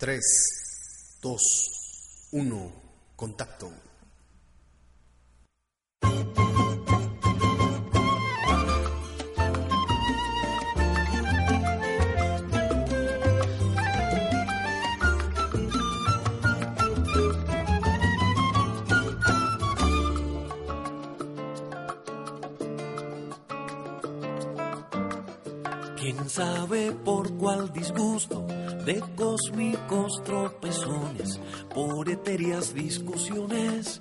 3, 2, 1, contacto. ¿Quién sabe por cuál disgusto de cósmicos tropezones, por etéreas discusiones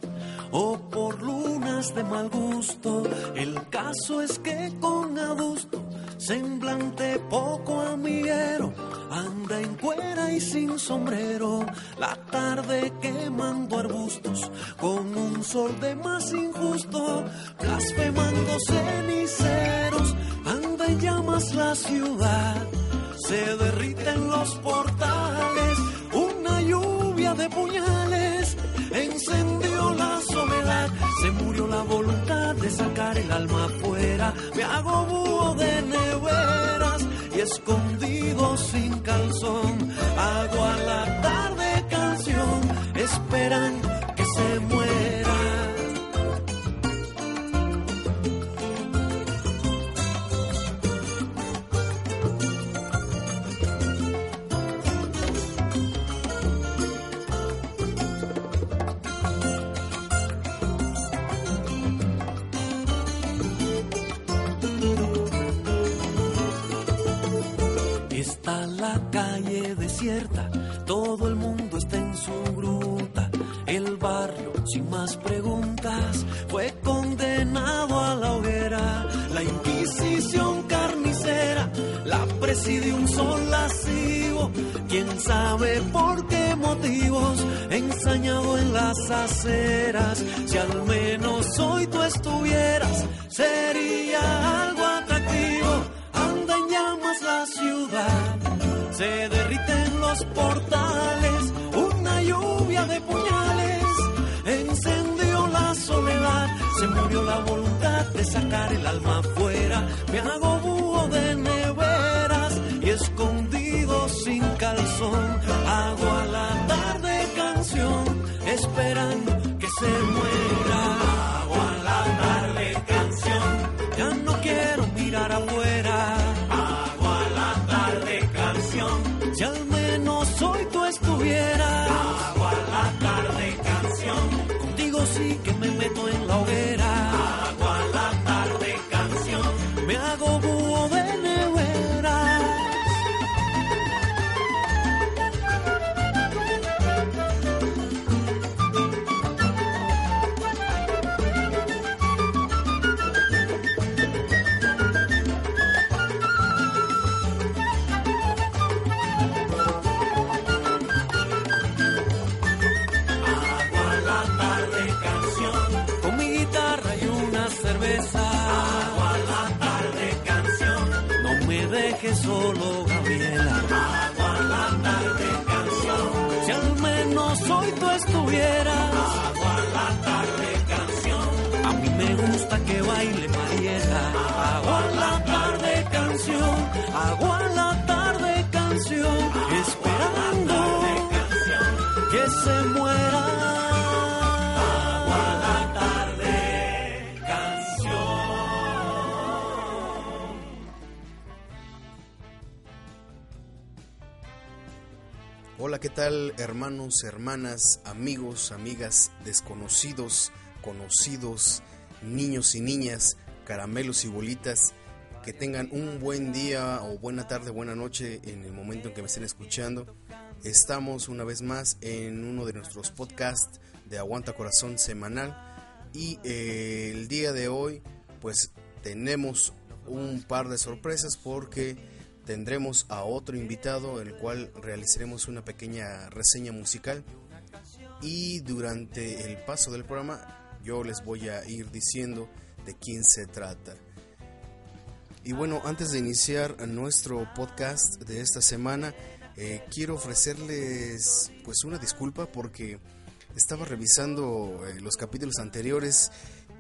o por lunas de mal gusto? El caso es que con adusto, semblante poco amiguero, anda en cuera y sin sombrero, la tarde quemando arbustos con un sol de más injusto, blasfemando ceniceros, anda en llamas la ciudad, se derriten los portales, una lluvia de puñales encendió la soledad, se murió la voluntad de sacar el alma afuera, me hago búho de neveras y escondido sin calzón, hago a la tarde canción, esperan que se muera. Desierta, todo el mundo está en su gruta. El barrio, sin más preguntas, fue condenado a la hoguera. La Inquisición carnicera la presidió un sol lascivo. Quién sabe por qué motivos, ensañado en las aceras. Si al menos hoy tú estuvieras, sería algo atractivo. Anda en llamas la ciudad, se derriten los portales, una lluvia de puñales. Encendió la soledad, se murió la voluntad de sacar el alma afuera, me hago búho de neveras y escondido sin calzón, hago a la tarde canción, esperando que se muera, esperando que se muera. La tarde. Hola, ¿qué tal hermanos, hermanas, amigos, amigas, desconocidos, conocidos, niños y niñas, caramelos y bolitas? Que tengan un buen día o buena tarde, buena noche en el momento en que me estén escuchando. Estamos una vez más en uno de nuestros podcasts de Aguanta Corazón semanal y eh, el día de hoy pues tenemos un par de sorpresas porque tendremos a otro invitado el cual realizaremos una pequeña reseña musical y durante el paso del programa yo les voy a ir diciendo de quién se trata. Y bueno, antes de iniciar nuestro podcast de esta semana, eh, quiero ofrecerles pues una disculpa porque estaba revisando eh, los capítulos anteriores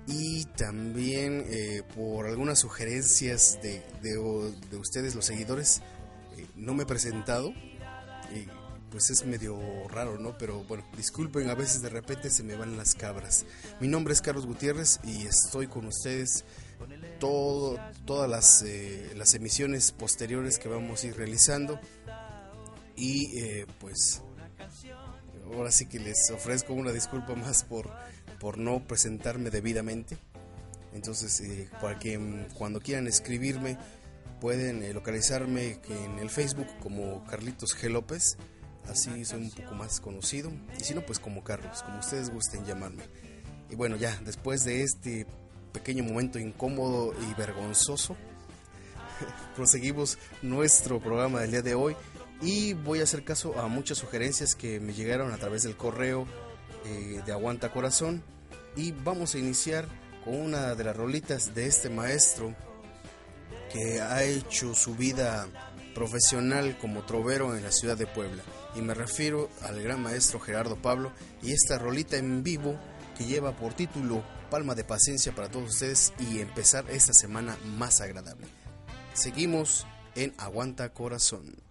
y también eh, por algunas sugerencias de, de, de ustedes, los seguidores, no me he presentado. Eh, pues es medio raro, ¿no? Pero bueno, disculpen, a veces de repente se me van las cabras. Mi nombre es Carlos Gutiérrez y estoy con ustedes todo, todas las, eh, las emisiones posteriores que vamos a ir realizando. Y eh, pues ahora sí que les ofrezco una disculpa más por, por no presentarme debidamente. Entonces, eh, para que mm, cuando quieran escribirme, pueden localizarme en el Facebook como Carlitos G. López así soy un poco más conocido, y si no, pues como Carlos, como ustedes gusten llamarme. Y bueno, ya, después de este pequeño momento incómodo y vergonzoso, proseguimos nuestro programa del día de hoy y voy a hacer caso a muchas sugerencias que me llegaron a través del correo eh, de Aguanta Corazón. Y vamos a iniciar con una de las rolitas de este maestro que ha hecho su vida profesional como trovero en la ciudad de Puebla. Y me refiero al gran maestro Gerardo Pablo y esta rolita en vivo que lleva por título Palma de Paciencia para todos ustedes y empezar esta semana más agradable. Seguimos en Aguanta Corazón.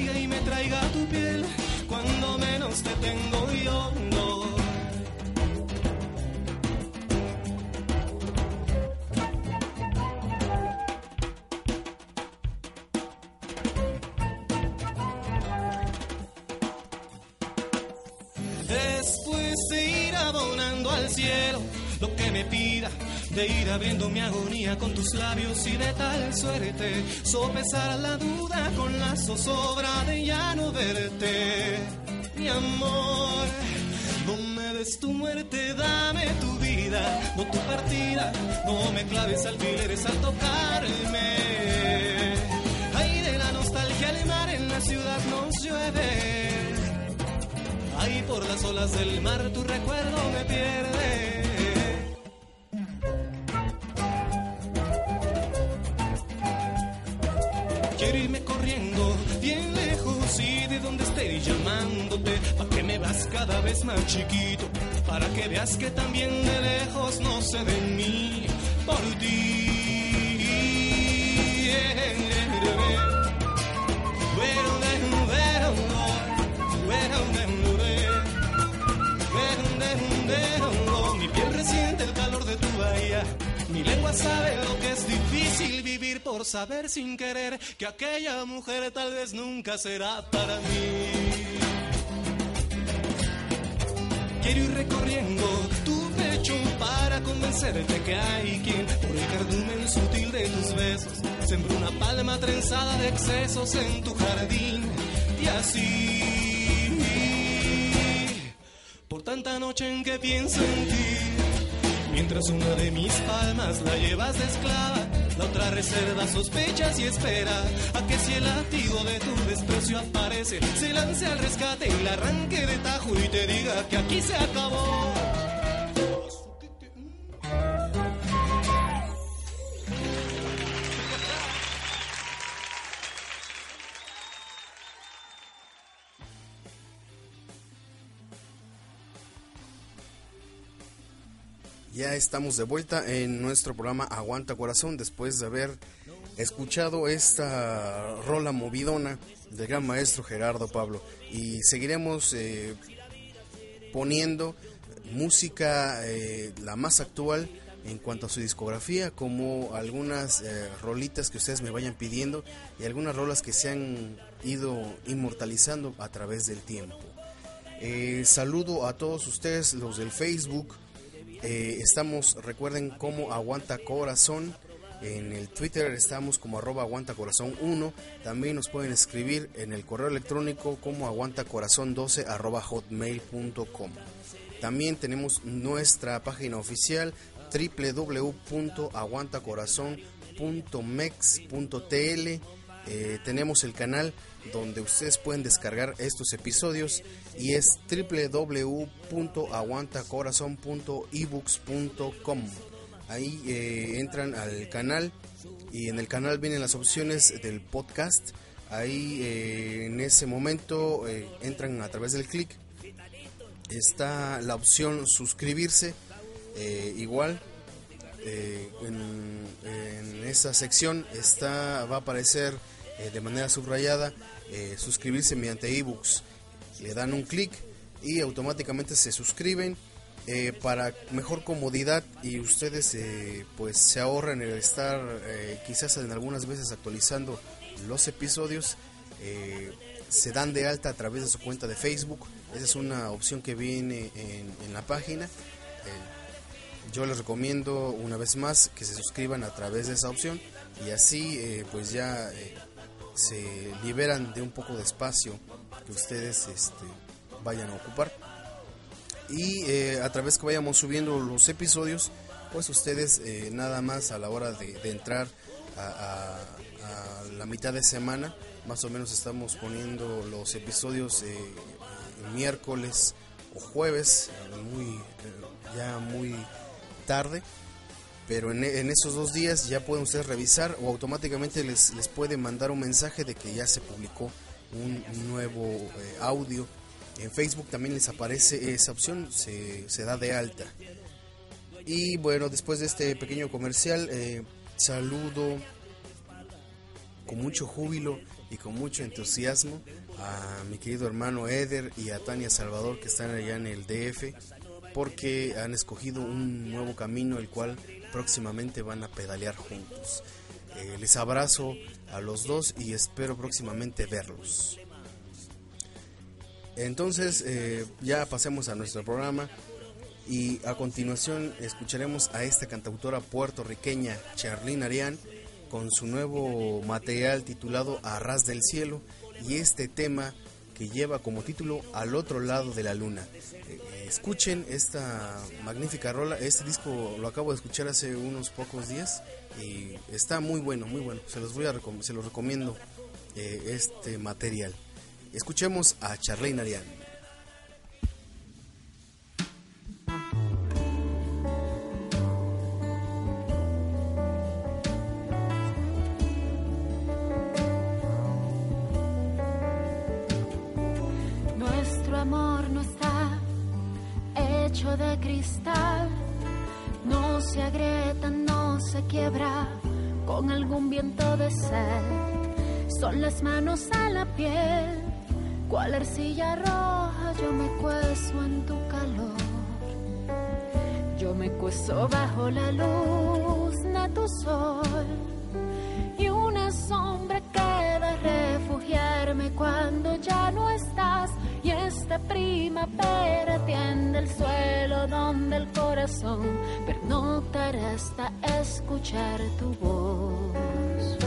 Y me traiga tu piel cuando menos te tengo yo. Tus labios y de tal suerte sopesar la duda con la zozobra de ya no verte. Mi amor, no me des tu muerte, dame tu vida, no tu partida, no me claves alfileres al tocarme. Ay, de la nostalgia al mar en la ciudad nos llueve. Ahí por las olas del mar tu recuerdo me pierde. Llamándote, para que me vas cada vez más chiquito, para que veas que también de lejos no sé de mí por ti. Mi piel resiente el calor de tu bahía mi lengua sabe lo que es difícil vivir por saber sin querer que aquella mujer tal vez nunca será para mí. Quiero ir recorriendo tu pecho para convencerte que hay quien, por el cardumen sutil de tus besos, sembró una palma trenzada de excesos en tu jardín. Y así, por tanta noche en que pienso en ti Mientras una de mis palmas la llevas de esclava, la otra reserva sospechas y espera a que si el latido de tu desprecio aparece, se lance al rescate y la arranque de tajo y te diga que aquí se acabó. Ya estamos de vuelta en nuestro programa Aguanta Corazón después de haber escuchado esta rola movidona del gran maestro Gerardo Pablo y seguiremos eh, poniendo música eh, la más actual en cuanto a su discografía como algunas eh, rolitas que ustedes me vayan pidiendo y algunas rolas que se han ido inmortalizando a través del tiempo. saludo a todos ustedes los del Facebook eh, estamos, recuerden, como Aguanta Corazón. En el Twitter estamos como arroba aguanta corazón 1. También nos pueden escribir en el correo electrónico como aguantacorazón12 arroba hotmail.com. También tenemos nuestra página oficial www.aguantacorazon.mex.tl eh, tenemos el canal donde ustedes pueden descargar estos episodios y es www.aguantacorazon.ebooks.com. Ahí eh, entran al canal y en el canal vienen las opciones del podcast. Ahí eh, en ese momento entran a través del clic. Está la opción suscribirse. igual en, en, esa sección está va a aparecer eh, de manera subrayada, eh, suscribirse mediante ebooks. Le dan un clic y automáticamente se suscriben eh, para mejor comodidad y ustedes pues se ahorran el estar quizás en algunas veces actualizando los episodios. se dan de alta a través de su cuenta de Facebook. Esa es una opción que viene en, en la página. yo les recomiendo una vez más que se suscriban a través de esa opción y así pues ya se liberan de un poco de espacio que ustedes este, vayan a ocupar. Y eh, a través que vayamos subiendo los episodios, pues ustedes eh, nada más a la hora de, entrar a, la mitad de semana, más o menos estamos poniendo los episodios eh, miércoles o jueves, muy, ya muy tarde pero en, esos dos días ya pueden ustedes revisar o automáticamente les, les puede mandar un mensaje de que ya se publicó un, nuevo eh, audio. En Facebook también les aparece esa opción, se, se, da de alta. Y bueno, después de este pequeño comercial, eh, saludo con mucho júbilo y con mucho entusiasmo a mi querido hermano Eder y a Tania Salvador que están allá en el DF porque han escogido un nuevo camino el cual próximamente van a pedalear juntos. Eh, les abrazo a los dos y espero próximamente verlos. Entonces eh, ya pasemos a nuestro programa y a continuación escucharemos a esta cantautora puertorriqueña Charlene Arián con su nuevo material titulado Arras del Cielo y este tema que lleva como título Al otro lado de la luna. Eh, escuchen esta magnífica rola, este disco lo acabo de escuchar hace unos pocos días y está muy bueno, muy bueno. Se los voy a se los recomiendo eh, este material. Escuchemos a Charlene Ariane. No se agrieta, no se quiebra con algún viento de sed. Son las manos a la piel, cual arcilla roja, yo me cueso en tu calor. Yo me cueso bajo la luz de tu sol y una sombra refugiarme cuando ya no estás y esta primavera tiende el suelo donde el corazón pernotará hasta escuchar tu voz.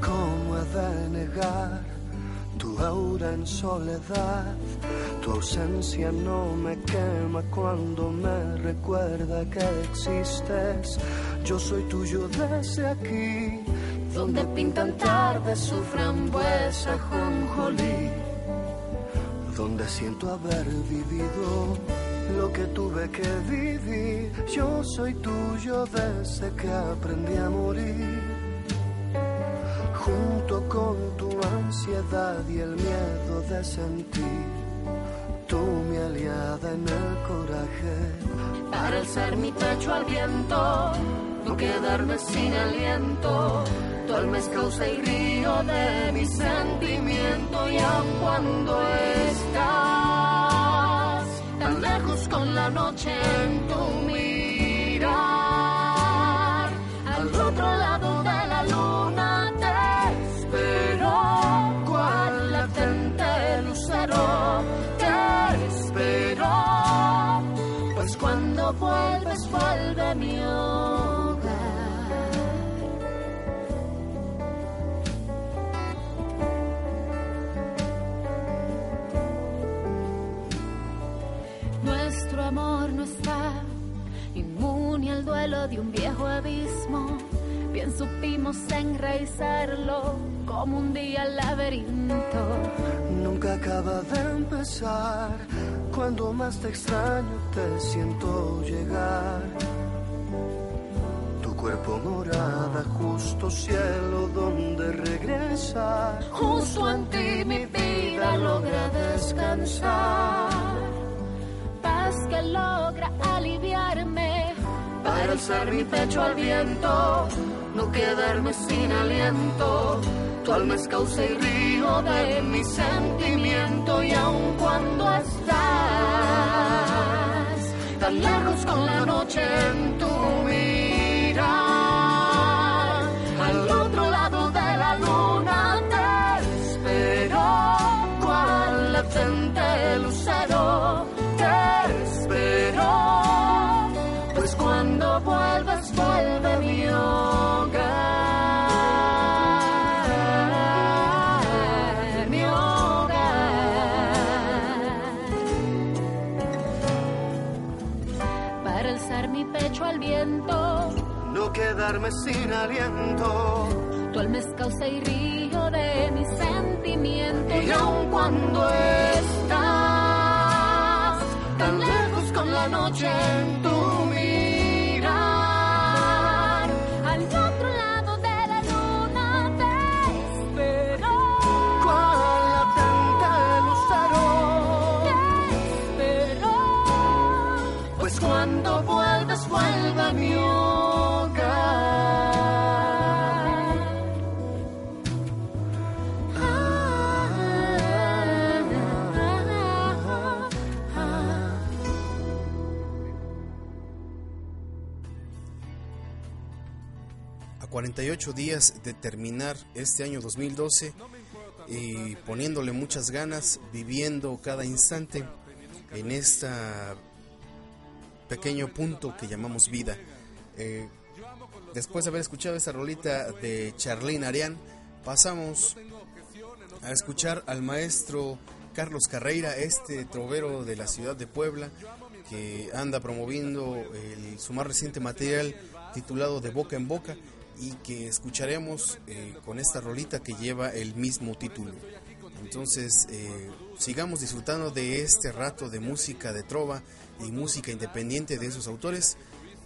¿Cómo he de negar tu aura en soledad? Tu ausencia no me quema cuando me recuerda que existes. Yo soy tuyo desde aquí donde pintan tarde su frambuesa jonjolí, donde siento haber vivido lo que tuve que vivir. Yo soy tuyo desde que aprendí a morir, junto con tu ansiedad y el miedo de sentir. Tú mi aliada en el coraje, para alzar mi pecho al viento, no quedarme sin aliento. Tu alma es causa y río de mi sentimiento. Y aun cuando estás tan lejos con la noche en tu mirar, al otro lado de la luna te espero, cual latente lucero te espero, pues cuando vuelves vuelve mi duelo de un viejo abismo. bien supimos enraizarlo como un día el laberinto. Nunca acaba de empezar, cuando más te extraño te siento llegar. Tu cuerpo morada, justo cielo donde regresar. Justo en ti mi vida logra descansar. Paz que logra aliviarme para alzar mi pecho al viento, no quedarme sin aliento. Tu alma es causa y río de mi sentimiento y aun cuando estás tan lejos con la noche en tu mirar, quedarme sin aliento. Tu alma es causa y río de mi sentimiento. Y aun cuando estás tan lejos con la noche en tu mirar, al otro lado de la luna te espero. cual latente lucero, Te espero. pues cuando vuelvas vuelve a mi 48 días de terminar este año 2012 y poniéndole muchas ganas, viviendo cada instante en este pequeño punto que llamamos vida. Eh, después de haber escuchado esta rolita de Charlene Arián, pasamos a escuchar al maestro Carlos Carreira, este trovero de la ciudad de Puebla, que anda promoviendo su más reciente material titulado De Boca en Boca y que escucharemos eh, con esta rolita que lleva el mismo título. Entonces, eh, sigamos disfrutando de este rato de música de trova y música independiente de esos autores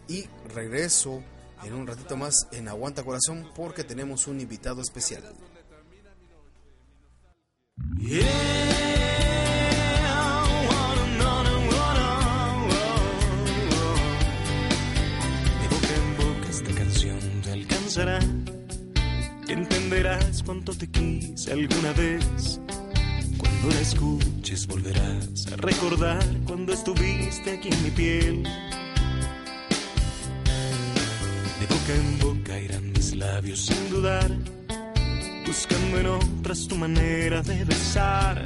y regreso en un ratito más en Aguanta Corazón porque tenemos un invitado especial. De Entenderás cuánto te quise alguna vez. Cuando la escuches volverás a recordar cuando estuviste aquí en mi piel. De boca en boca irán mis labios sin dudar, buscando en otras tu manera de besar.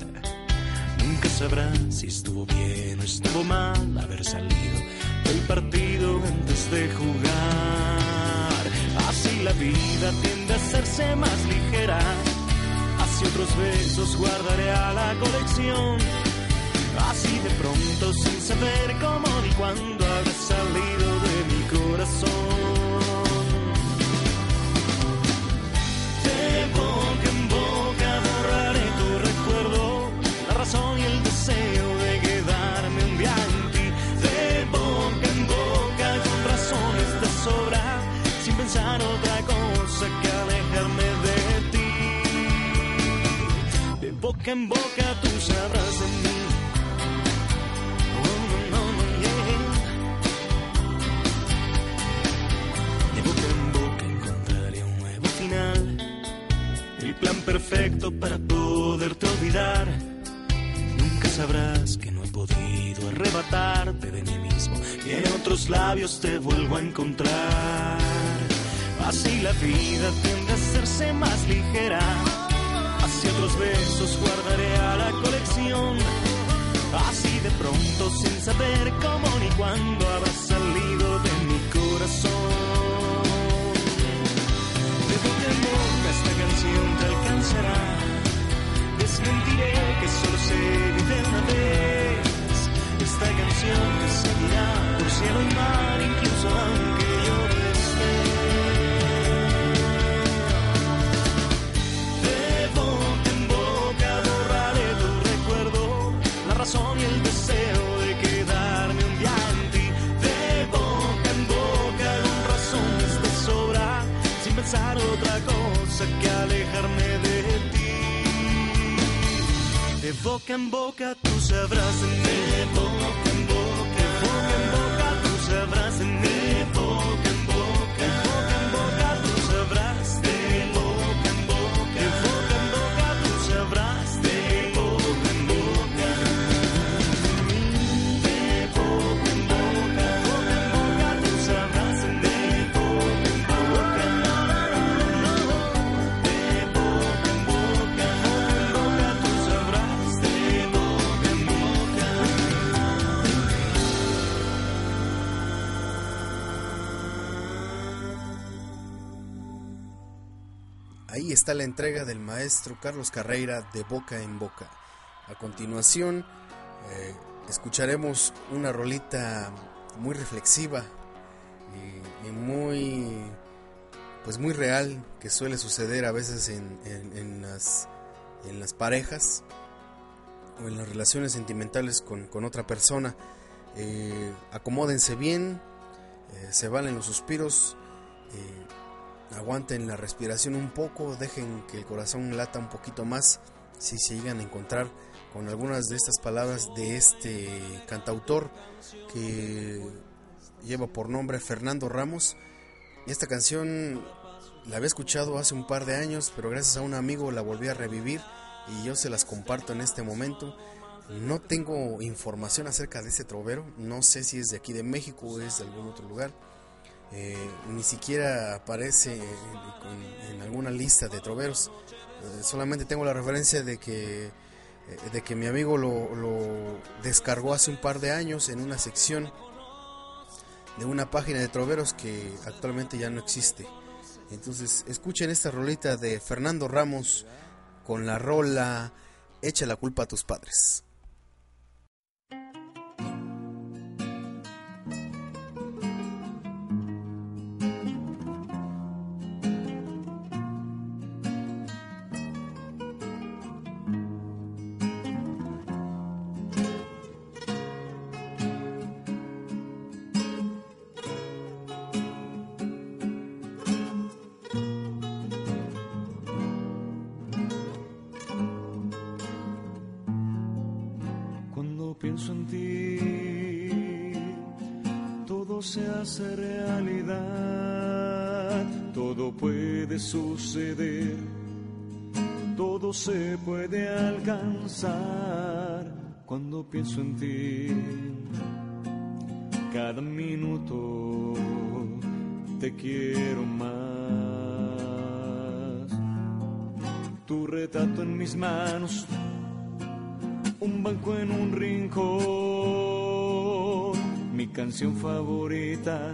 Nunca sabrás si estuvo bien o estuvo mal haber salido del partido antes de jugar. La vida tiende a hacerse más ligera. Así otros besos guardaré a la colección. Así de pronto, sin saber cómo ni cuándo habrá salido de mi corazón. Boca en boca tú sabrás de mí. Oh, no, no, yeah. De boca en boca encontraré un nuevo final. El plan perfecto para poderte olvidar. Nunca sabrás que no he podido arrebatarte de mí mismo y en otros labios te vuelvo a encontrar. Así la vida tiende a hacerse más ligera. Así otros besos guardaré a la colección. Así de pronto, sin saber cómo ni cuándo habrá salido de mi corazón. De boca en boca esta canción te alcanzará. Desmentiré que solo se vive una vez. Esta canción te seguirá por cielo y mar, incluso aunque otra cosa que alejarme de ti. De boca en boca tú sabrás de mí. De boca en boca, de boca en boca tú sabrás de mí. La entrega del maestro Carlos Carreira de Boca en Boca. A continuación, eh, escucharemos una rolita muy reflexiva y, muy, pues muy real que suele suceder a veces en, las, en las parejas o en las relaciones sentimentales con, con otra persona. Eh, acomódense bien, eh, se valen los suspiros. Aguanten la respiración un poco, dejen que el corazón lata un poquito más si se llegan a encontrar con algunas de estas palabras de este cantautor que lleva por nombre Fernando Ramos. Esta canción la había escuchado hace un par de años, pero gracias a un amigo la volví a revivir y yo se las comparto en este momento. No tengo información acerca de este trovero, no sé si es de aquí de México o es de algún otro lugar. Eh, ni siquiera aparece en, en alguna lista de troveros. Eh, solamente tengo la referencia de que, eh, de que mi amigo lo, lo descargó hace un par de años en una sección de una página de troveros que actualmente ya no existe. Entonces, escuchen esta rolita de Fernando Ramos con la rola Echa la culpa a tus padres. Se hace realidad, todo puede suceder, todo se puede alcanzar. Cuando pienso en ti, cada minuto te quiero más. Tu retrato en mis manos un banco en un rincón, mi canción favorita,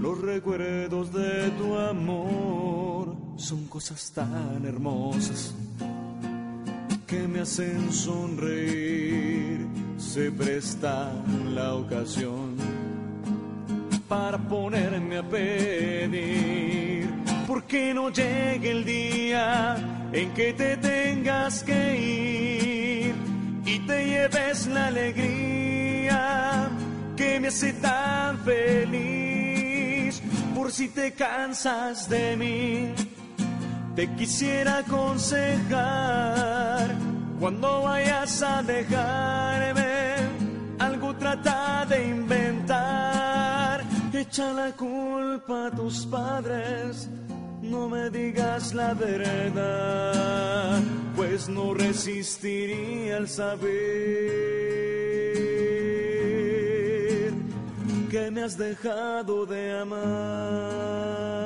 los recuerdos de tu amor son cosas tan hermosas que me hacen sonreír, se presta la ocasión para ponerme a pedir. ¿Por qué no llegue el día en que te tengas que ir y te lleves la alegría me hace tan feliz? Por si te cansas de mí, te quisiera aconsejar cuando vayas a dejarme algo trata de inventar echa la culpa a tus padres no me digas la verdad pues no resistiría al saber has dejado de amar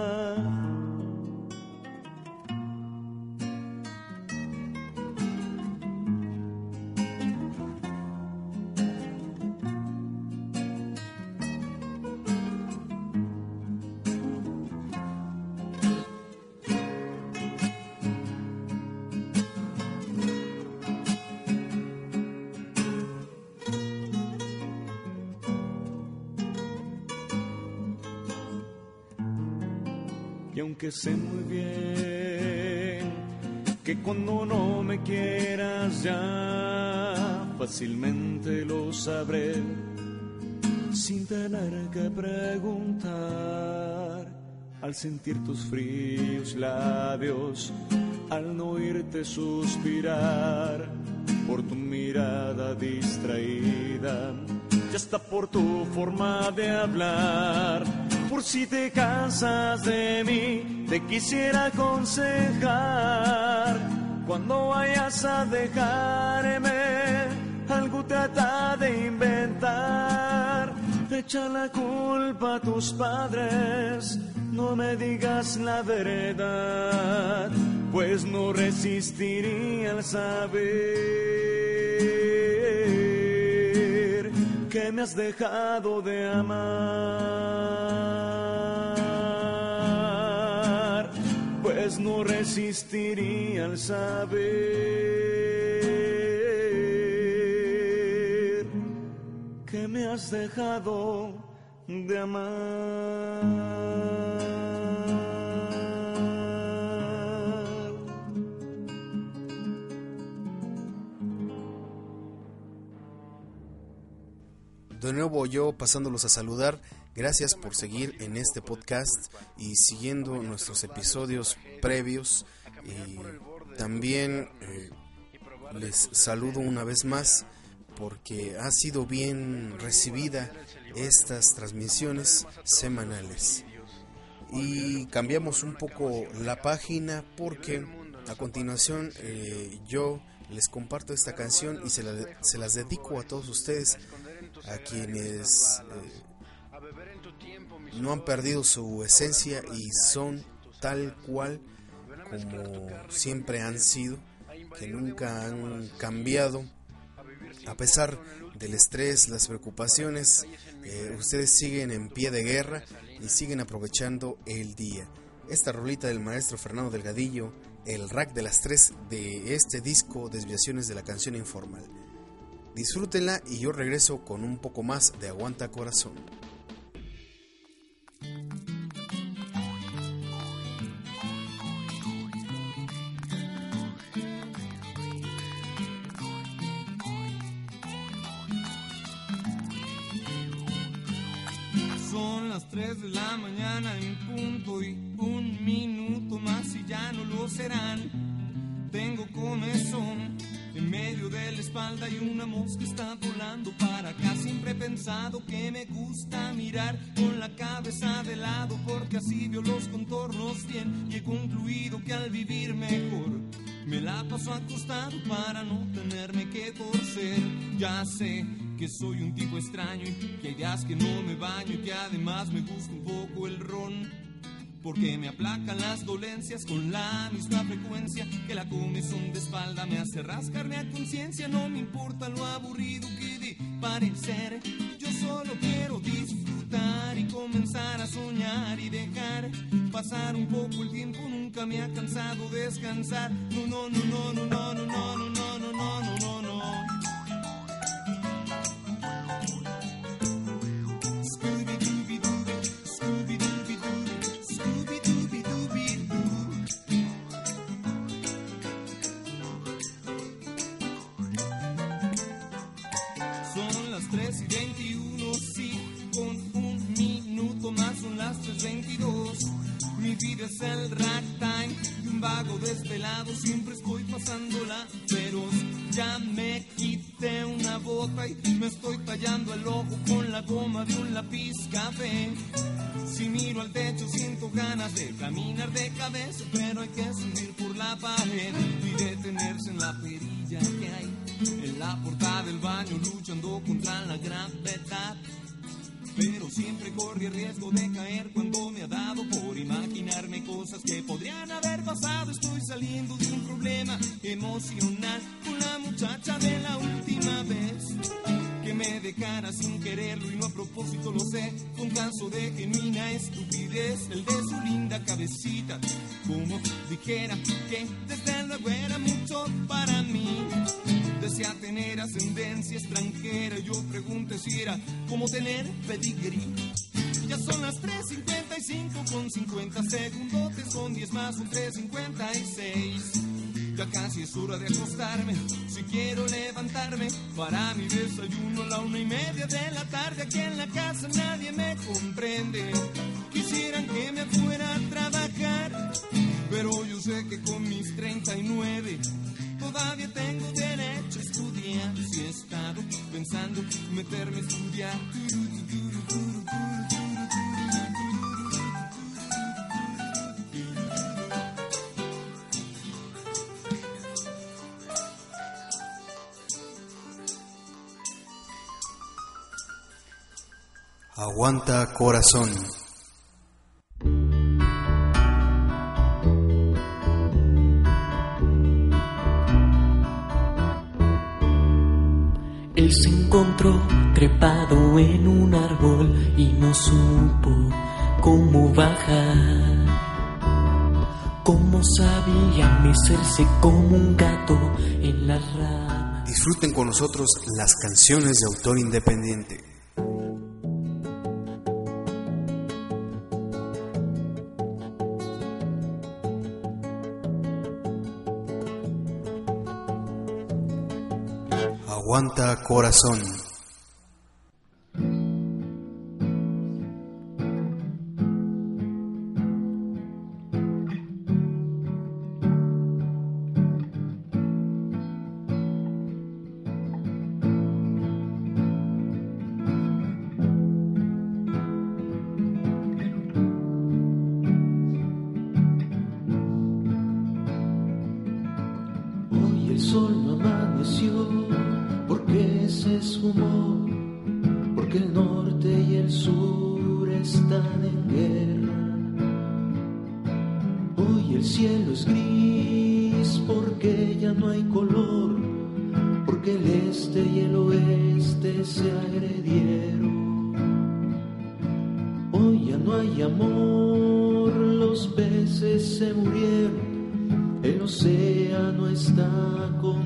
sé muy bien que cuando no me quieras ya, fácilmente lo sabré sin tener que preguntar. Al sentir tus fríos labios, al no oírte suspirar por tu mirada distraída, ya está por tu forma de hablar. Por si te cansas de mí, te quisiera aconsejar. Cuando vayas a dejarme, algo trata de inventar. Echa la culpa a tus padres, no me digas la verdad, pues no resistiría al saber que me has dejado de amar, pues no resistiría al saber que me has dejado de amar. De nuevo yo pasándolos a saludar. Gracias por seguir en este podcast y siguiendo nuestros episodios previos. Y también eh, les saludo una vez más porque ha sido bien recibida estas transmisiones semanales. Y cambiamos un poco la página porque a continuación eh, yo les comparto esta canción y se, se las dedico a todos ustedes, a quienes eh, no han perdido su esencia y son tal cual como siempre han sido, que nunca han cambiado a pesar del estrés, las preocupaciones, eh, ustedes siguen en pie de guerra y siguen aprovechando el día. Esta rolita del maestro Fernando Delgadillo, el rack de las tres de este disco Desviaciones de la canción informal. Disfrútenla y yo regreso con un poco más de Aguanta Corazón. Son las 3 de la mañana en punto y un minuto más y ya no lo serán. Tengo comezón medio de la espalda y una mosca está volando para acá. Siempre he pensado que me gusta mirar con la cabeza de lado porque así veo los contornos bien y he concluido que al vivir mejor me la paso acostado para no tenerme que torcer. Ya sé que soy un tipo extraño y que hay días que no me baño y que además me gusta un poco el ron. Porque me aplacan las dolencias con la misma frecuencia que la comezón de espalda me hace rascarme a conciencia. No me importa lo aburrido que de parecer. Yo solo quiero disfrutar y comenzar a soñar y dejar pasar un poco el tiempo. Nunca me ha cansado descansar. No, no, no, no, no, no, no, no, no, no, no, no, no, no. 22. Mi vida es el ragtime y un vago desvelado. Siempre estoy pasándola feroz. Ya me quité una bota y me estoy tallando el ojo con la goma de un lápiz café. Si miro al techo siento ganas de caminar de cabeza, pero hay que subir por la pared y detenerse en la perilla que hay. En la portada del baño luchando contra la gravedad pero siempre corre el riesgo de caer cuando me ha dado por imaginarme cosas que podrían haber pasado. Estoy saliendo de un problema emocional con la muchacha de la última vez que me dejara sin quererlo y no a propósito lo sé. Fue un caso de genuina estupidez, el de su linda cabecita. Como dijera que desde luego era mucho para mí. Desea tener ascendencia extranjera. Yo pregunté si era como tener pedigrí. Ya son las 3.55 con 50 segundos. Son 10 más un 3.56. Ya casi es hora de acostarme. Si quiero levantarme para mi desayuno a la una y media de la tarde. Aquí en la casa nadie me comprende. Quisieran que me fuera a trabajar. Pero yo sé que con mis 39 todavía tengo derecho a estudiar. Si he estado pensando meterme a estudiar. Aguanta corazón. Trepado en un árbol y no supo cómo bajar. Cómo sabía mecerse como un gato en las ramas. Disfruten con nosotros las canciones de autor independiente. Aguanta corazón. Sol no amaneció porque se esfumó, porque el norte y el sur están en guerra. Hoy el cielo es gris porque ya no hay color, porque el este y el oeste se agredieron. Hoy ya no hay amor, los peces se murieron. El océano está contaminado.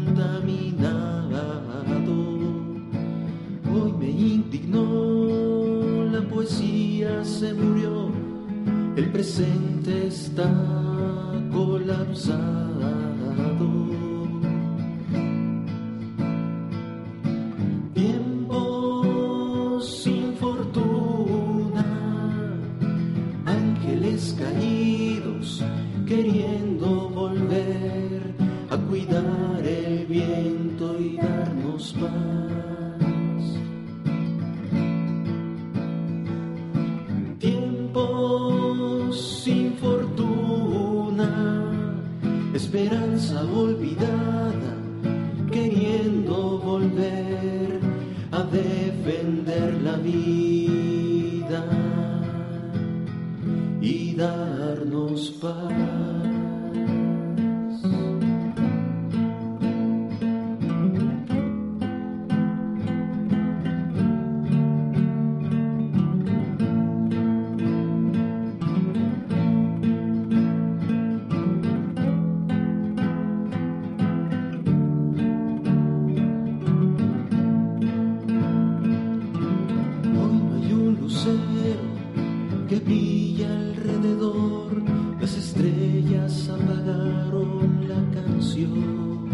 Brilla alrededor, las estrellas apagaron la canción.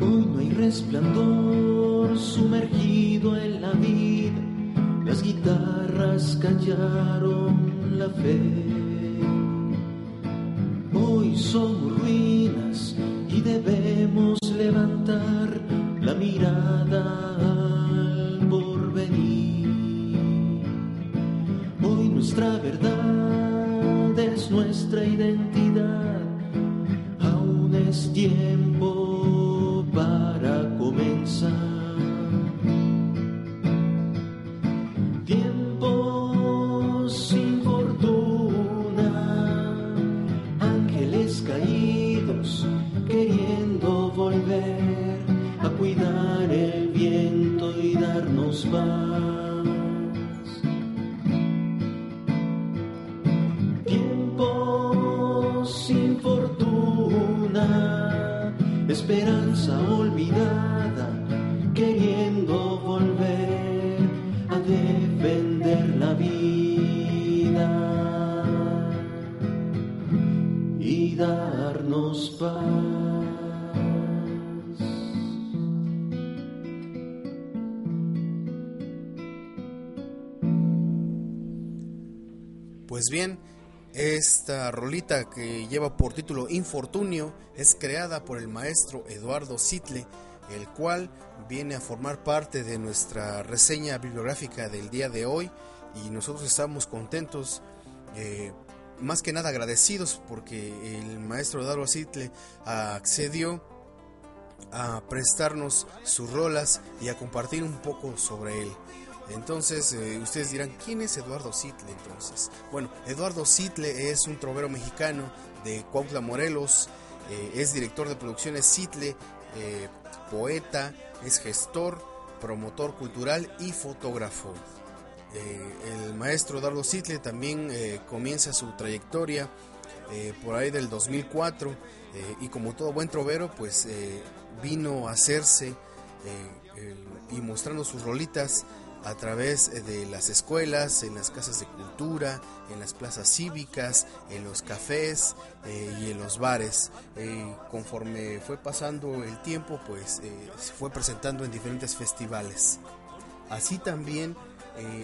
Hoy no hay resplandor sumergido en la vida, las guitarras callaron la fe. Esta rolita que lleva por título Infortunio es creada por el maestro Eduardo Sitle, el cual viene a formar parte de nuestra reseña bibliográfica del día de hoy y nosotros estamos contentos, eh, más que nada agradecidos porque el maestro Eduardo Sitle accedió a prestarnos sus rolas y a compartir un poco sobre él. Entonces, eh, ustedes dirán, ¿quién es Eduardo Sitle entonces? Bueno, Eduardo Sitle es un trovero mexicano de Cuautla, Morelos, eh, es director de producciones Sitle, eh, poeta, es gestor, promotor cultural y fotógrafo. el maestro Eduardo Sitle también comienza su trayectoria por ahí del 2004 y como todo buen trovero, pues vino a hacerse y mostrando sus rolitas a través de las escuelas, en las casas de cultura, en las plazas cívicas, en los cafés eh, y en los bares. Eh, conforme fue pasando el tiempo, pues eh, se fue presentando en diferentes festivales. Así también,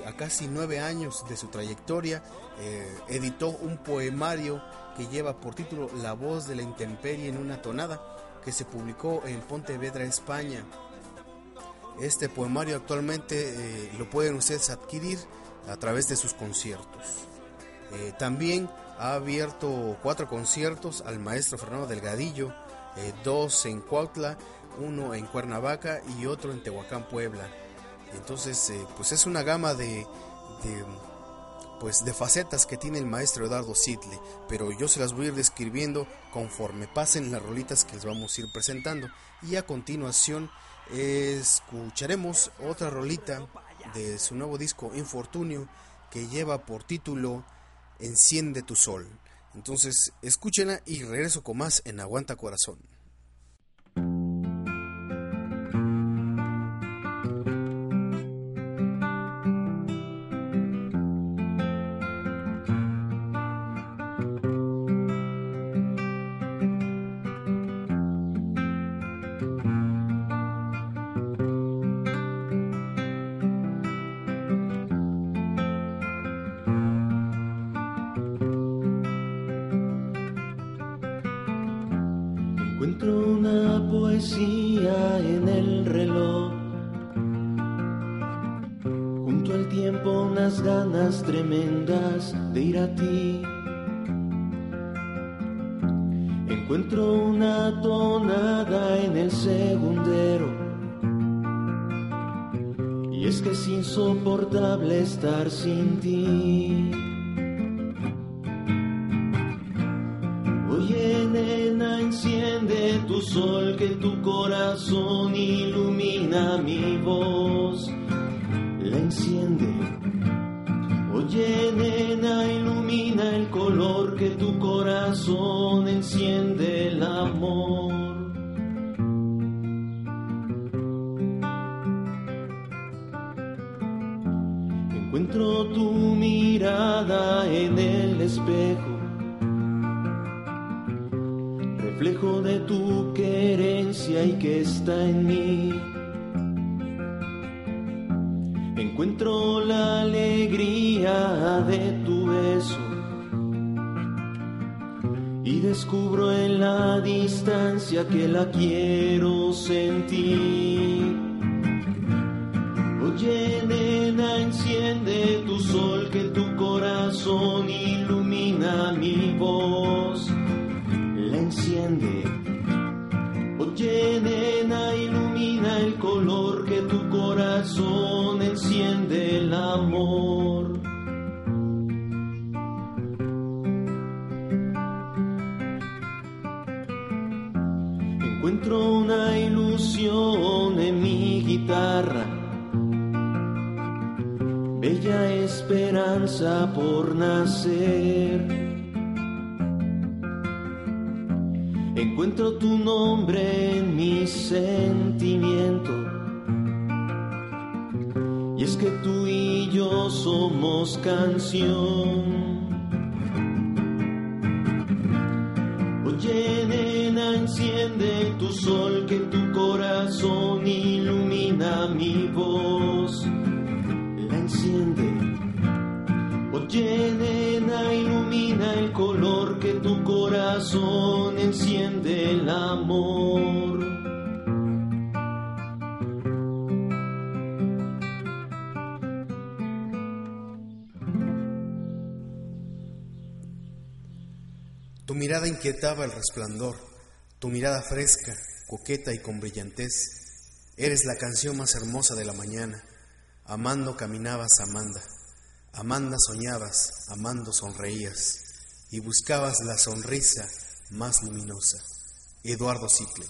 a casi nueve años de su trayectoria, editó un poemario que lleva por título La voz de la intemperie en una tonada, que se publicó en Pontevedra, España. Este poemario actualmente eh, lo pueden ustedes adquirir a través de sus conciertos. Eh, también ha abierto cuatro conciertos al maestro Fernando Delgadillo, eh, dos en Cuautla, uno en Cuernavaca y otro en Tehuacán, Puebla. Entonces, pues es una gama de, pues de facetas que tiene el maestro Eduardo Sidle, pero yo se las voy a ir describiendo conforme pasen las rolitas que les vamos a ir presentando. Y a continuación escucharemos otra rolita de su nuevo disco Infortunio que lleva por título Enciende tu sol. Entonces escúchenla y regreso con más en Aguanta Corazón. Estar sin ti. Mi voz. La enciende. Oye, nena, ilumina el color, que tu corazón enciende el amor. Encuentro una ilusión en mi guitarra bella esperanza por nacer. Encuentro tu nombre en mi sentimiento. Y es que tú y yo somos canción. Oye, nena, enciende tu sol, que tu corazón ilumina mi voz Oye, nena, ilumina el color que tu corazón enciende el amor. Tu mirada inquietaba el resplandor, tu mirada fresca, coqueta y con brillantez. Eres la canción más hermosa de la mañana. Amando caminabas, Amanda. Amanda soñabas, amando sonreías y buscabas la sonrisa más luminosa. Eduardo Sitle.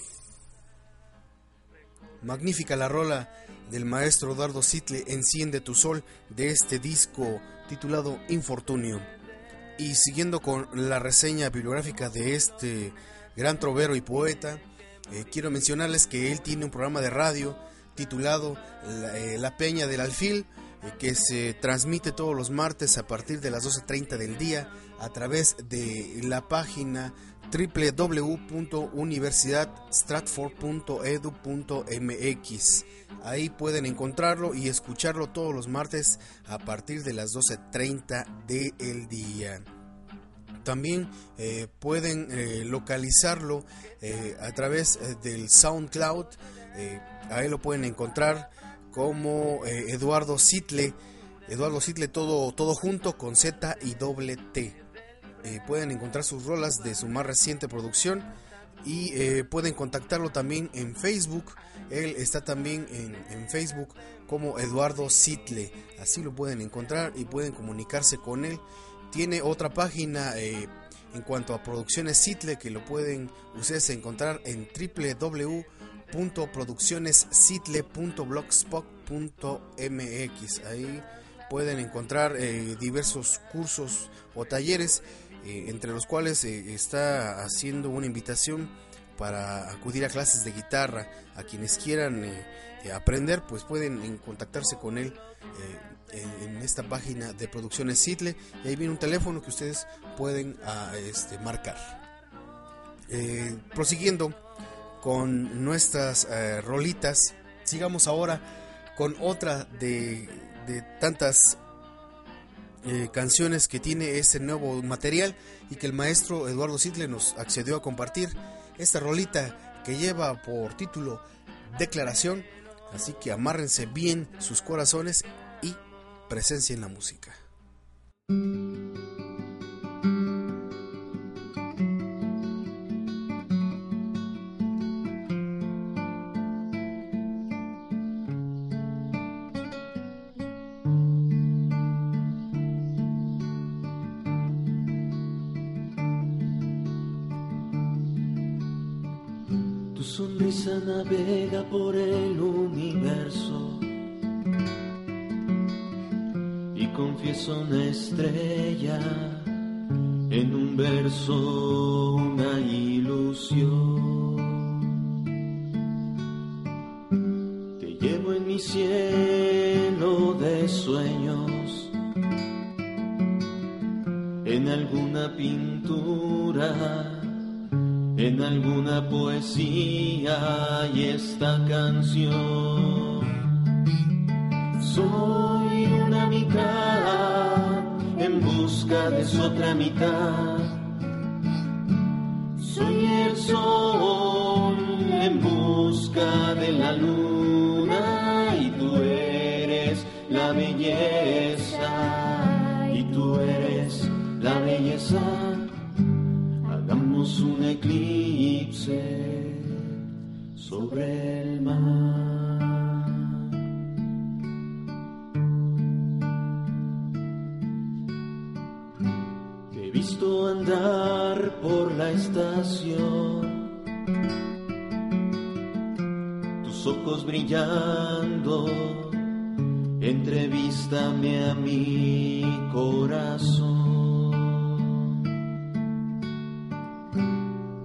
Magnífica la rola del maestro Eduardo Sitle, Enciende tu sol, de este disco titulado Infortunio. Y siguiendo con la reseña bibliográfica de este gran trovero y poeta, eh, quiero mencionarles que él tiene un programa de radio titulado La, eh, Peña del Alfil, eh, que se transmite todos los martes a partir de las 12.30 del día a través de la página www.universidadstratford.edu.mx. Ahí pueden encontrarlo y escucharlo todos los martes a partir de las 12.30 del día. También eh, pueden eh, localizarlo eh, a través del SoundCloud. ahí lo pueden encontrar como Eduardo Sitle. Eduardo Sitle todo, todo junto con Z y doble T. Eh, pueden encontrar sus rolas de su más reciente producción y eh, pueden contactarlo también en Facebook. Él está también en, Facebook como Eduardo Sitle. Así lo pueden encontrar y pueden comunicarse con él. Tiene otra página eh, en cuanto a producciones Sitle que lo pueden ustedes encontrar en www.produccionessitle.blogspot.mx. Ahí pueden encontrar diversos cursos o talleres eh, entre los cuales eh, está haciendo una invitación para acudir a clases de guitarra. A quienes quieran eh, aprender, pues pueden en, contactarse con él en, esta página de producciones Sitle. Y ahí viene un teléfono que ustedes pueden ah, este, marcar. Prosiguiendo con nuestras rolitas, sigamos ahora con otra de tantas eh, canciones que tiene este nuevo material y que el maestro Eduardo Sitle nos accedió a compartir. Esta rolita que lleva por título Declaración, así que amárrense bien sus corazones y presencia en la música. Por el universo. Y confieso una estrella en un verso, poesía y esta canción. Soy una mitad en busca de su otra mitad.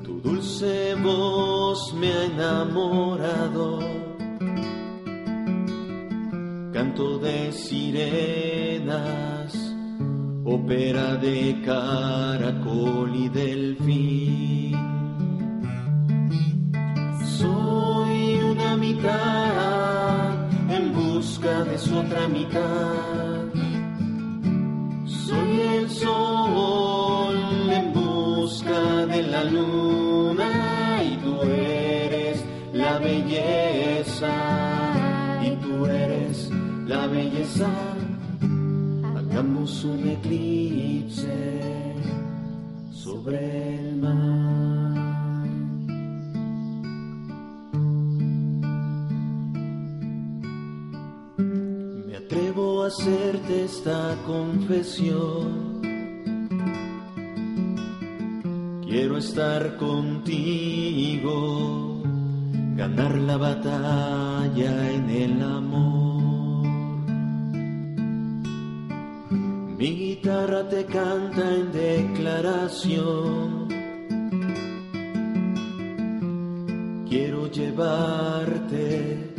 Tu dulce voz me ha enamorado, canto de sirenas, ópera de caracol y delfín. Soy una mitad en busca de su otra mitad. Soy luna y tú eres la belleza y tú eres la belleza. Hagamos un eclipse sobre el mar. Me atrevo a hacerte esta confesión. Quiero estar contigo, ganar la batalla en el amor. Mi guitarra te canta en declaración. Quiero llevarte,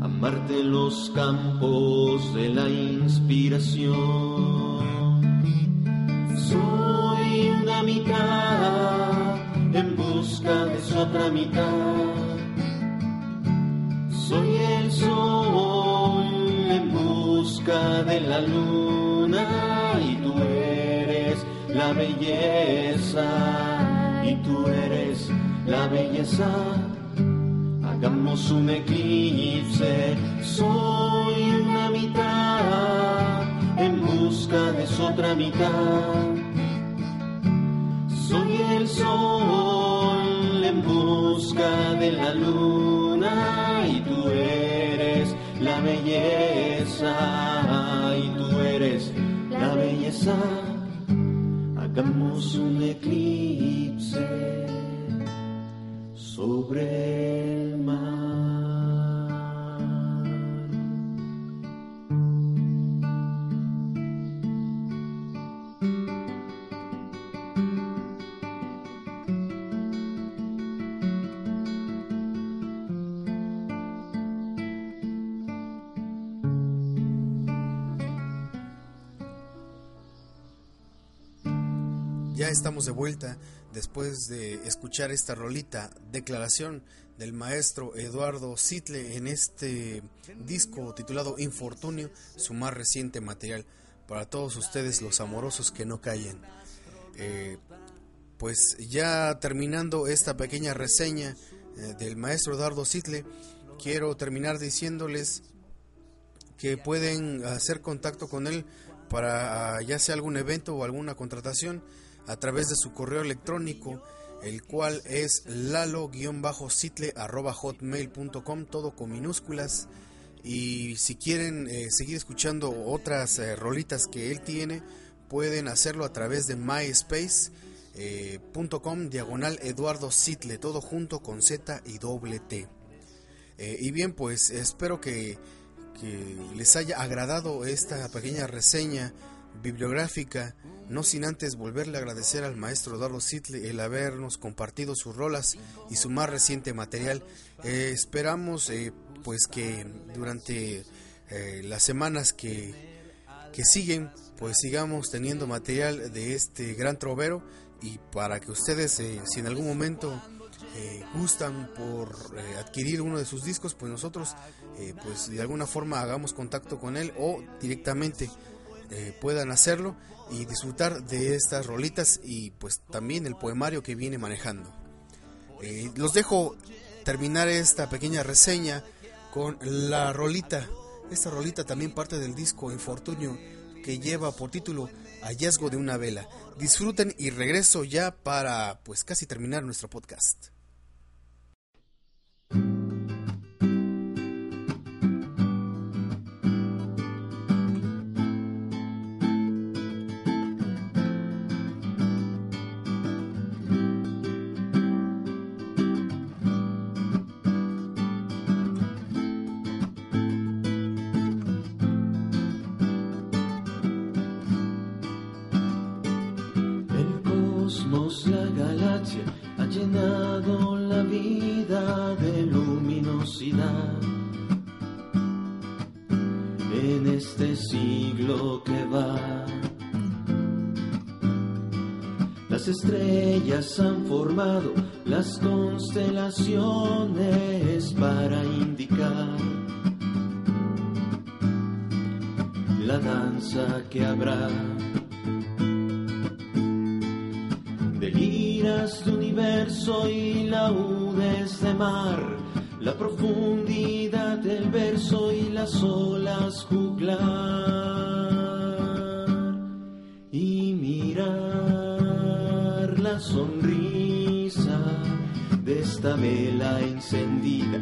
amarte los campos de la inspiración. Soy en busca de su otra mitad. Soy el sol en busca de la luna y tú eres la belleza y tú eres la belleza. Hagamos un eclipse, soy una mitad en busca de su otra mitad. La luna y tú eres la belleza y tú eres la belleza. Hagamos un eclipse sobre el de vuelta después de escuchar esta rolita, declaración del maestro Eduardo Sitle en este disco titulado Infortunio, su más reciente material. Para todos ustedes los amorosos que no callen. Eh, pues ya terminando esta pequeña reseña eh, del maestro Eduardo Sitle, quiero terminar diciéndoles que pueden hacer contacto con él para ya sea algún evento o alguna contratación a través de su correo electrónico, el cual es lalo-sitle.hotmail.com, todo con minúsculas. Y si quieren eh, seguir escuchando otras eh, rolitas que él tiene, pueden hacerlo a través de myspace.com, diagonal Eduardo Sitle, todo junto con Z y doble T. Eh, y bien, pues espero que les haya agradado esta pequeña reseña bibliográfica, no sin antes volverle a agradecer al maestro Eduardo Sitle el habernos compartido sus rolas y su más reciente material. Eh, esperamos eh, pues que durante eh, las semanas que, que siguen pues sigamos teniendo material de este gran trovero y para que ustedes si en algún momento gustan por adquirir uno de sus discos pues nosotros pues de alguna forma hagamos contacto con él o directamente eh, puedan hacerlo y disfrutar de estas rolitas y pues también el poemario que viene manejando. Eh, los dejo terminar esta pequeña reseña con la rolita. Esta rolita también parte del disco Infortunio que lleva por título Hallazgo de una vela. Disfruten y regreso ya para pues casi terminar nuestro podcast. Las estrellas han formado las constelaciones para indicar la danza que habrá del ir Deliras de universo y laudes de mar, la profundidad del verso y las olas juglar. Sonrisa de esta vela encendida,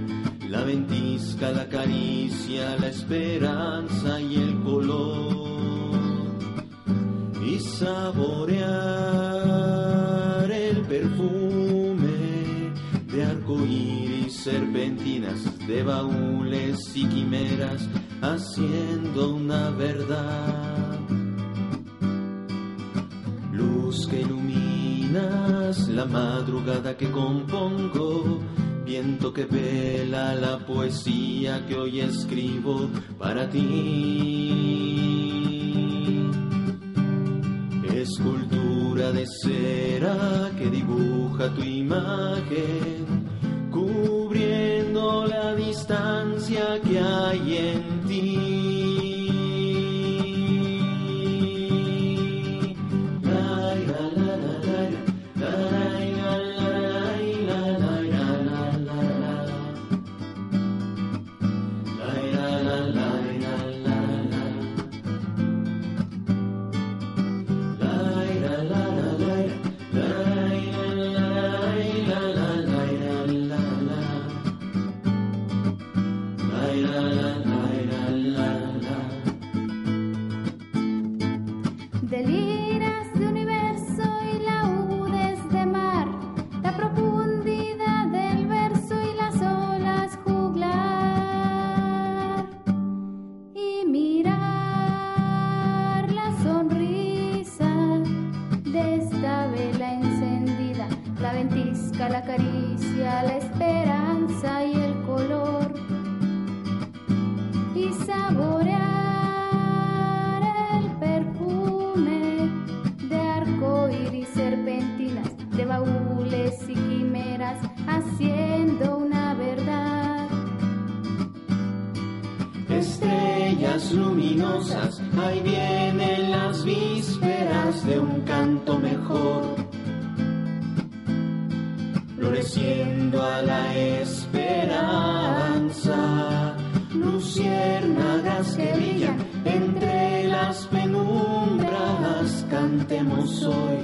la ventisca, la caricia, la esperanza y el color. Y saborear el perfume de arcoíris, serpentinas, de baúles y quimeras, haciendo una verdad. La madrugada que compongo, viento que vela la poesía que hoy escribo para ti. Escultura de cera que dibuja tu imagen, cubriendo la distancia que hay en ti. La caricia, la esperanza y el color y saborear el perfume de arco iris, serpentinas, de baúles y quimeras, haciendo una verdad. Estrellas luminosas, ahí vienen las vísperas de un canto mejor. Floreciendo a la esperanza, luciérnagas que brillan entre las penumbras, cantemos hoy.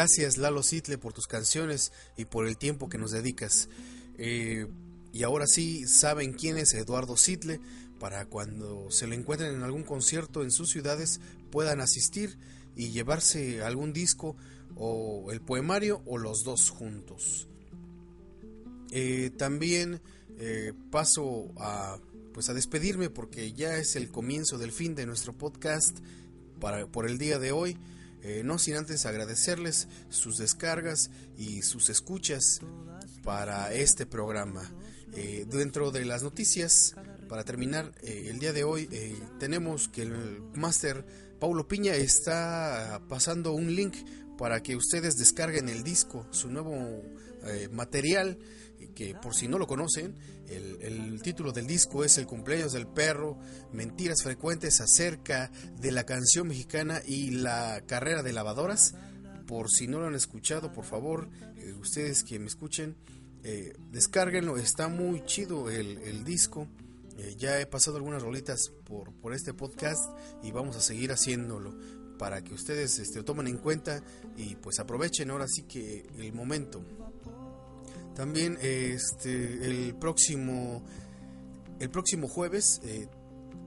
Gracias Lalo Sitle por tus canciones y por el tiempo que nos dedicas. Eh, y ahora sí saben quién es Eduardo Sitle para cuando se lo encuentren en algún concierto en sus ciudades puedan asistir y llevarse algún disco o el poemario o los dos juntos. Eh, también eh, paso a pues a despedirme porque ya es el comienzo del fin de nuestro podcast para, por el día de hoy. Eh, no sin antes agradecerles sus descargas y sus escuchas para este programa. Eh, dentro de las noticias, para terminar eh, el día de hoy, tenemos que el máster Paulo Piña está pasando un link para que ustedes descarguen el disco, su nuevo material, que por si no lo conocen, el, el título del disco es El cumpleaños del perro, mentiras frecuentes acerca de la canción mexicana y la carrera de lavadoras. Por si no lo han escuchado, por favor, eh, ustedes que me escuchen, eh, descárguenlo, está muy chido el, el disco. Eh, ya he pasado algunas rolitas por, por este podcast y vamos a seguir haciéndolo para que ustedes este, lo tomen en cuenta y pues aprovechen ahora sí que el momento. También este el próximo el próximo jueves eh,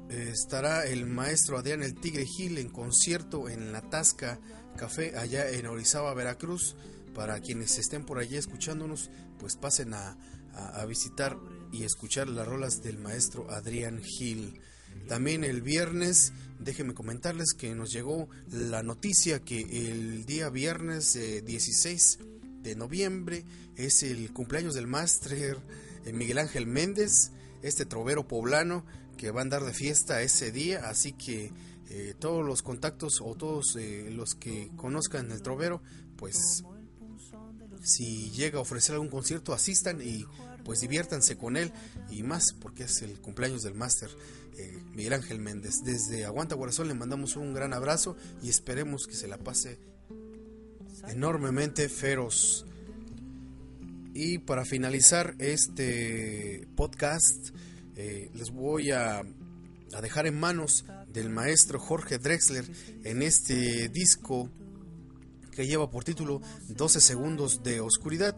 estará el maestro Adrián el Tigre Gil en concierto en la Tasca Café allá en Orizaba, Veracruz. Para quienes estén por allí escuchándonos, pues pasen a, a- a visitar y escuchar las rolas del maestro Adrián Gil. También el viernes, déjenme comentarles que nos llegó la noticia que el día viernes eh, 16 de noviembre es el cumpleaños del máster eh, Miguel Ángel Méndez, este trovero poblano que va a andar de fiesta ese día, así que eh, todos los contactos o todos eh, los que conozcan el trovero, pues si llega a ofrecer algún concierto, asistan y pues diviértanse con él y más porque es el cumpleaños del máster Miguel Ángel Méndez. Desde Aguanta Corazón le mandamos un gran abrazo y esperemos que se la pase enormemente feroz. Y para finalizar este podcast, eh, les voy a, a dejar en manos del maestro Jorge Drexler en este disco que lleva por título 12 segundos de oscuridad,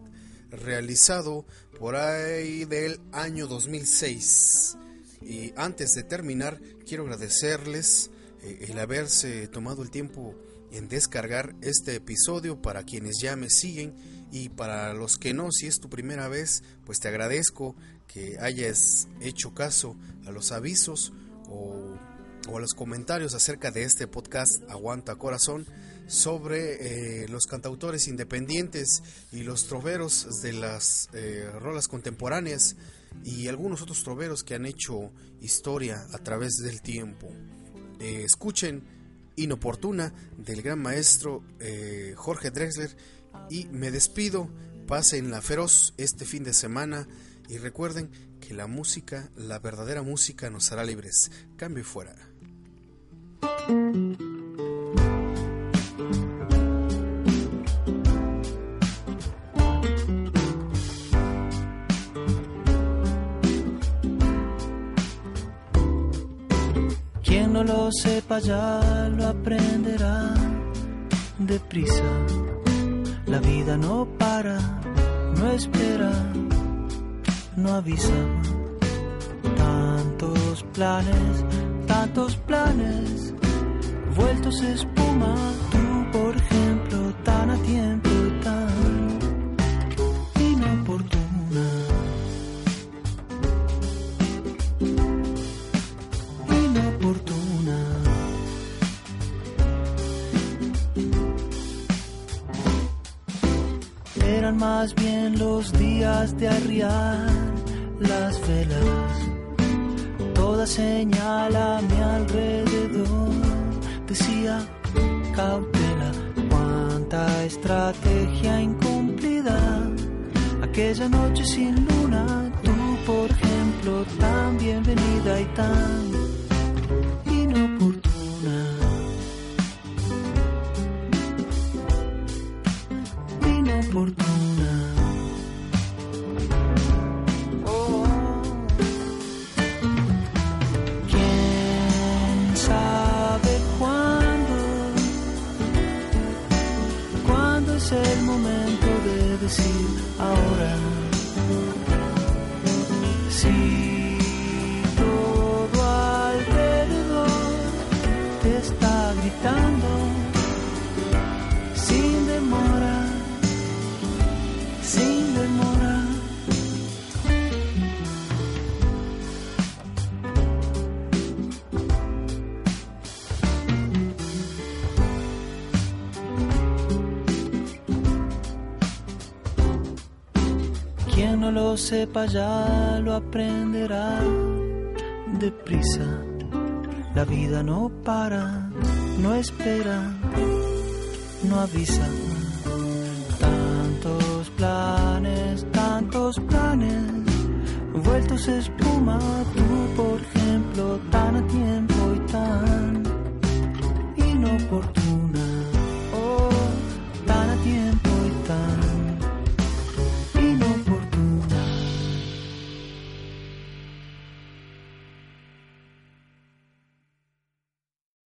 realizado por ahí del año 2006. Y antes de terminar, quiero agradecerles eh, el haberse tomado el tiempo en descargar este episodio para quienes ya me siguen y para los que no, si es tu primera vez, pues te agradezco que hayas hecho caso a los avisos o, o a los comentarios acerca de este podcast Aguanta Corazón sobre eh, los cantautores independientes y los troveros de las eh, rolas contemporáneas y algunos otros troveros que han hecho historia a través del tiempo. Eh, escuchen Inoportuna del gran maestro Jorge Drexler y me despido, pasen la feroz este fin de semana y recuerden que la música, la verdadera música nos hará libres. Cambio fuera. No lo sepa ya lo aprenderá deprisa. La vida no para, no espera, no avisa. Tantos planes, tantos planes, vueltos espuma. Tú, por ejemplo, tan a tiempo, Más bien los días de arriar las velas. Toda señal a mi alrededor decía cautela. Cuánta estrategia incumplida. Aquella noche sin luna, tú por ejemplo, tan bienvenida y tan inoportuna. Inoportuna. Oh. lo sepa ya lo aprenderá deprisa. La vida no para, no espera, no avisa. Tantos planes, tantos planes, vueltos espuma, tú por ejemplo, tan a tiempo y tan inoportuno.